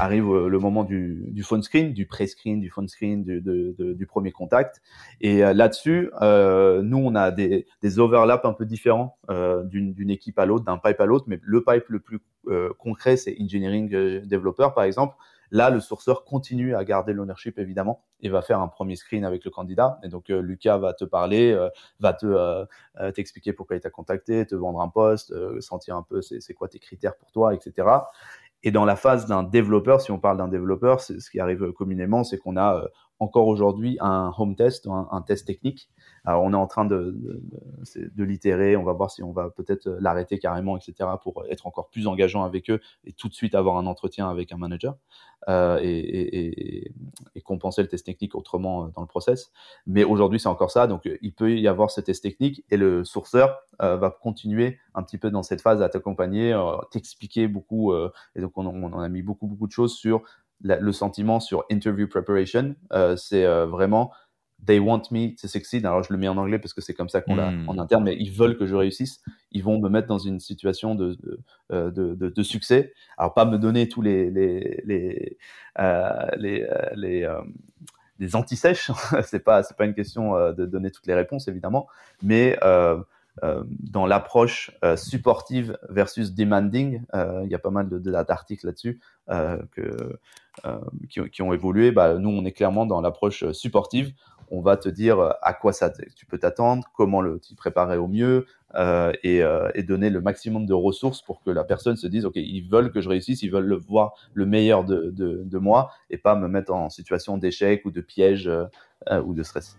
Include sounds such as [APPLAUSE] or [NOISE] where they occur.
Arrive euh, le moment du, du phone screen, du pré-screen, du phone screen, du, de, du premier contact. Et euh, là-dessus, euh, nous, on a des, des overlaps un peu différents euh, d'une équipe à l'autre, d'un pipe à l'autre. Mais le pipe le plus euh, concret, c'est engineering developer, par exemple. Là, le sourceur continue à garder l'ownership évidemment et va faire un premier screen avec le candidat. Et donc Lucas va te parler, va te t'expliquer pourquoi il t'a contacté, te vendre un poste, sentir un peu c'est quoi tes critères pour toi, etc. Et dans la phase d'un développeur, si on parle d'un développeur, ce qui arrive communément, c'est qu'on a euh, encore aujourd'hui un home test, un, test technique. Alors on est en train de, de, de l'itérer, on va voir si on va peut-être l'arrêter carrément, etc., pour être encore plus engageant avec eux et tout de suite avoir un entretien avec un manager euh, et, et, et, compenser le test technique autrement euh, dans le process. Mais aujourd'hui c'est encore ça, donc il peut y avoir ce test technique et le sourceur euh, va continuer un petit peu dans cette phase à t'accompagner, euh, t'expliquer beaucoup. Euh, et donc on, on, a mis beaucoup beaucoup de choses sur le sentiment sur interview preparation, euh, c'est euh, vraiment they want me to succeed. Alors je le mets en anglais parce que c'est comme ça qu'on l'a en interne, mais ils veulent que je réussisse. Ils vont me mettre dans une situation de de, euh, de, de, de succès. Alors pas me donner tous les les les euh, les, les des anti-sèches. [LAUGHS] c'est pas c'est pas une question de donner toutes les réponses évidemment, mais euh, euh, dans l'approche euh, supportive versus demanding, euh, il y a pas mal d'articles là-dessus qui, ont évolué. Bah, nous, on est clairement dans l'approche supportive. On va te dire à quoi ça tu peux t'attendre, comment le t'y préparer au mieux et, donner le maximum de ressources pour que la personne se dise ok, ils veulent que je réussisse, ils veulent le voir le meilleur de moi et pas me mettre en situation d'échec ou de piège ou de stress.